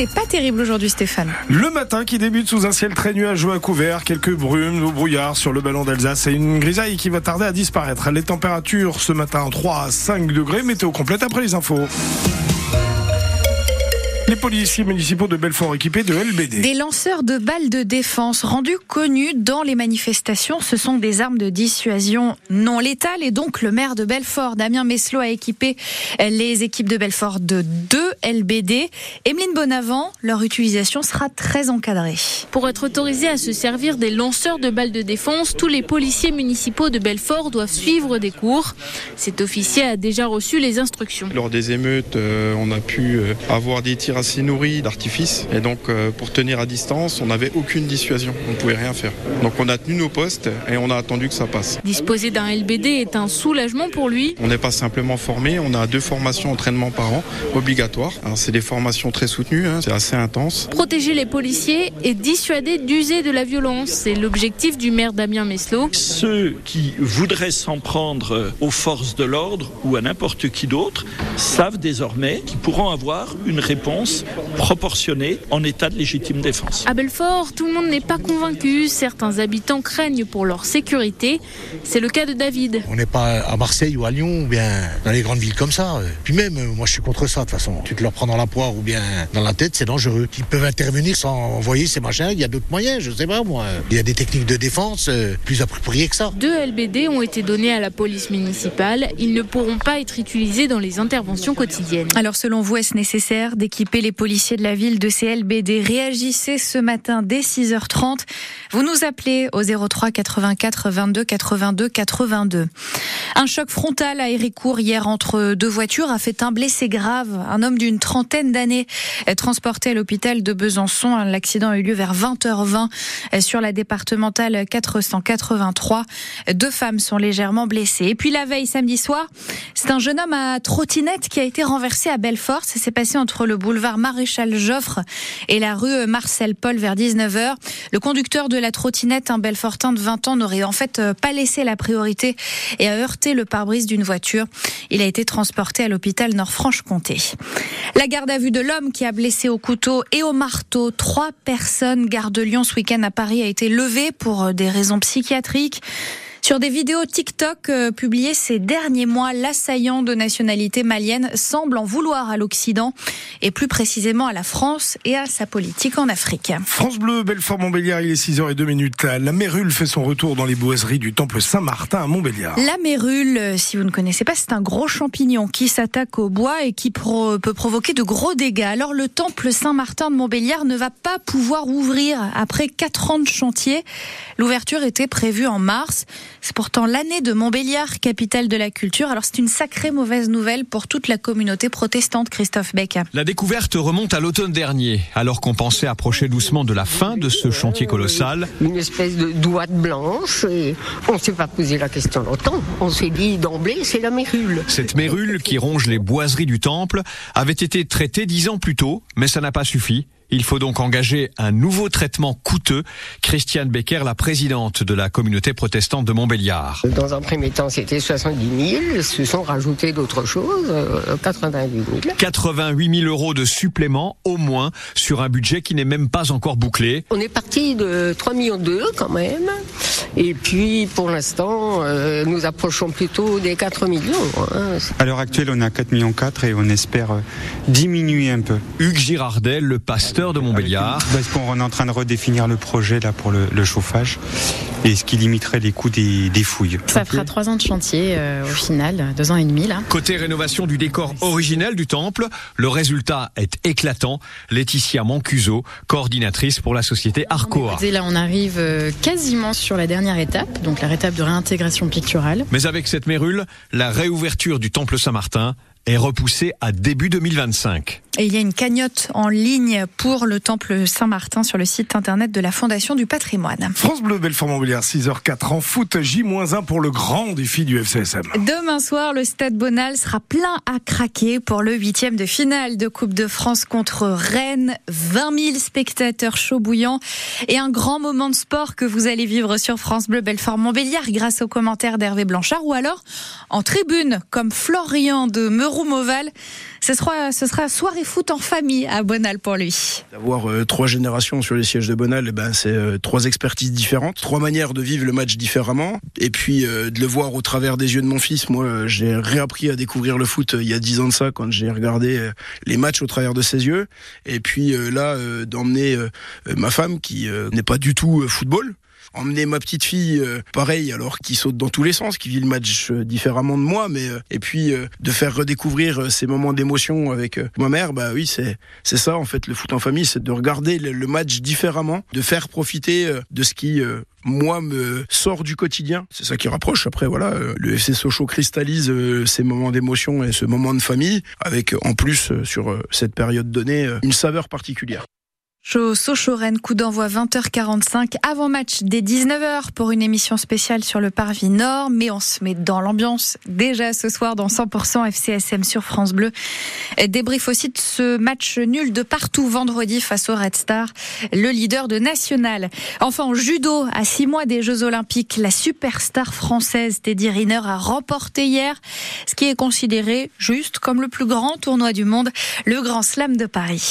n'est pas terrible aujourd'hui, Stéphane. Le matin qui débute sous un ciel très nuageux à couvert, quelques brumes ou brouillards sur le ballon d'Alsace et une grisaille qui va tarder à disparaître. Les températures ce matin 3 à 5 degrés, météo complète après les infos. Les policiers municipaux de Belfort équipés de LBD. Des lanceurs de balles de défense rendus connus dans les manifestations. Ce sont des armes de dissuasion non létales et donc le maire de Belfort, Damien Meslot, a équipé les équipes de Belfort de deux LBD. Emeline Bonavent, leur utilisation sera très encadrée. Pour être autorisés à se servir des lanceurs de balles de défense, tous les policiers municipaux de Belfort doivent suivre des cours. Cet officier a déjà reçu les instructions. Lors des émeutes, euh, on a pu euh, avoir des tirs assez nourris d'artifice. Et donc, euh, pour tenir à distance, on n'avait aucune dissuasion. On ne pouvait rien faire. Donc, on a tenu nos postes et on a attendu que ça passe. Disposer d'un LBD est un soulagement pour lui. On n'est pas simplement formé, on a deux formations entraînement par an obligatoires. C'est des formations très soutenues, hein, c'est assez intense. Protéger les policiers et dissuader d'user de la violence, c'est l'objectif du maire Damien Meslot. Ceux qui voudraient s'en prendre aux forces de l'ordre ou à n'importe qui d'autre savent désormais qu'ils pourront avoir une réponse proportionnée en état de légitime défense. À Belfort, tout le monde n'est pas convaincu. Certains habitants craignent pour leur sécurité. C'est le cas de David. On n'est pas à Marseille ou à Lyon ou bien dans les grandes villes comme ça. Puis même, moi je suis contre ça de toute façon. Tu te leur prends dans la poire ou bien dans la tête, c'est dangereux. Ils peuvent intervenir sans envoyer ces machins. Il y a d'autres moyens, je sais pas moi. Il y a des techniques de défense euh, plus appropriées que ça. Deux LBD ont été donnés à la police municipale. Ils ne pourront pas être utilisés dans les interventions quotidiennes. Alors selon vous, est-ce nécessaire d'équiper les policiers de la ville de CLBD. Réagissez ce matin dès 6h30. Vous nous appelez au 03 84 22 82 82. Un choc frontal à Héricourt hier entre deux voitures a fait un blessé grave. Un homme d'une trentaine d'années est transporté à l'hôpital de Besançon. L'accident a eu lieu vers 20h20 sur la départementale 483. Deux femmes sont légèrement blessées. Et puis la veille samedi soir, c'est un jeune homme à trottinette qui a été renversé à Belfort. Ça s'est passé entre le boulevard Maréchal Joffre et la rue Marcel Paul vers 19h. Le conducteur de la trottinette, un Belfortin de 20 ans, n'aurait en fait pas laissé la priorité et a heurté le pare-brise d'une voiture. Il a été transporté à l'hôpital Nord-Franche-Comté. La garde à vue de l'homme qui a blessé au couteau et au marteau trois personnes garde de Lyon ce week-end à Paris a été levée pour des raisons psychiatriques. Sur des vidéos TikTok euh, publiées ces derniers mois, l'assaillant de nationalité malienne semble en vouloir à l'Occident et plus précisément à la France et à sa politique en Afrique. France Bleu, Belfort-Montbéliard, il est 6h02 minutes. La mérule fait son retour dans les boiseries du temple Saint-Martin à Montbéliard. La mérule, euh, si vous ne connaissez pas, c'est un gros champignon qui s'attaque au bois et qui pro peut provoquer de gros dégâts. Alors le temple Saint-Martin de Montbéliard ne va pas pouvoir ouvrir après 4 ans de chantier. L'ouverture était prévue en mars. C'est pourtant l'année de Montbéliard, capitale de la culture. Alors c'est une sacrée mauvaise nouvelle pour toute la communauté protestante, Christophe Beck. La découverte remonte à l'automne dernier, alors qu'on pensait approcher doucement de la fin de ce chantier colossal. Une espèce de douate blanche. Et on ne s'est pas posé la question longtemps. On s'est dit d'emblée, c'est la mérule. Cette mérule qui ronge les boiseries du temple avait été traitée dix ans plus tôt, mais ça n'a pas suffi. Il faut donc engager un nouveau traitement coûteux. Christiane Becker, la présidente de la communauté protestante de Montbéliard. Dans un premier temps, c'était 70 000. Se sont rajoutés d'autres choses, euh, 88 000. 88 000 euros de supplément, au moins, sur un budget qui n'est même pas encore bouclé. On est parti de 3 millions 2 quand même. Et puis, pour l'instant, euh, nous approchons plutôt des 4 millions. Hein. À l'heure actuelle, on est à 4 millions 4 et on espère euh, diminuer un peu. Hugues Girardet, le pasteur de Montbéliard. Parce qu'on est en train de redéfinir le projet là pour le, le chauffage et ce qui limiterait les coûts des, des fouilles? Ça fera trois ans de chantier euh, au final, deux ans et demi là. Côté rénovation du décor originel du temple, le résultat est éclatant. Laetitia Mancuso, coordinatrice pour la société Arcoa. Et là on arrive euh, quasiment sur la dernière étape, donc la étape de réintégration picturale. Mais avec cette mérule, la réouverture du temple Saint-Martin est repoussée à début 2025. Et il y a une cagnotte en ligne pour le temple Saint-Martin sur le site internet de la Fondation du patrimoine. France Bleu, Belfort-Montbéliard, 6h04 en foot, J-1 pour le grand défi du FCSM. Demain soir, le stade Bonal sera plein à craquer pour le huitième de finale de Coupe de France contre Rennes. 20 000 spectateurs chauds bouillants et un grand moment de sport que vous allez vivre sur France Bleu Belfort-Montbéliard grâce aux commentaires d'Hervé Blanchard ou alors en tribune comme Florian de Meureux Ce sera soirée foot en famille à Bonal pour lui. D'avoir euh, trois générations sur les sièges de Bonal, eh ben, c'est euh, trois expertises différentes, trois manières de vivre le match différemment. Et puis euh, de le voir au travers des yeux de mon fils. Moi, j'ai réappris à découvrir le foot il y a dix ans de ça quand j'ai regardé les matchs au travers de ses yeux. Et puis là, d'emmener ma femme qui n'est pas du tout football emmener ma petite fille, euh, pareil, alors qui saute dans tous les sens, qui vit le match euh, différemment de moi, mais euh, et puis de faire redécouvrir ces moments d'émotion avec ma mère, bah oui, c'est c'est ça en fait le foot en famille, c'est de regarder le, match différemment, de faire profiter de ce qui moi me sort du quotidien. C'est ça qui rapproche. Après voilà, le FC Sochaux cristallise ces moments d'émotion et ce moment de famille avec en plus sur cette période donnée une saveur particulière. Sochaux-Rennes, coup d'envoi 20h45, avant match dès 19h pour une émission spéciale sur le Parvis Nord, mais on se met dans l'ambiance déjà ce soir dans 100% FCSM sur France Bleu. Débrief aussi de ce match nul de partout vendredi face au Red Star, le leader de National. Enfin, en judo, à six mois des Jeux Olympiques, la superstar française Teddy Riner a remporté hier ce qui est considéré juste comme le plus grand tournoi du monde, le Grand Slam de Paris.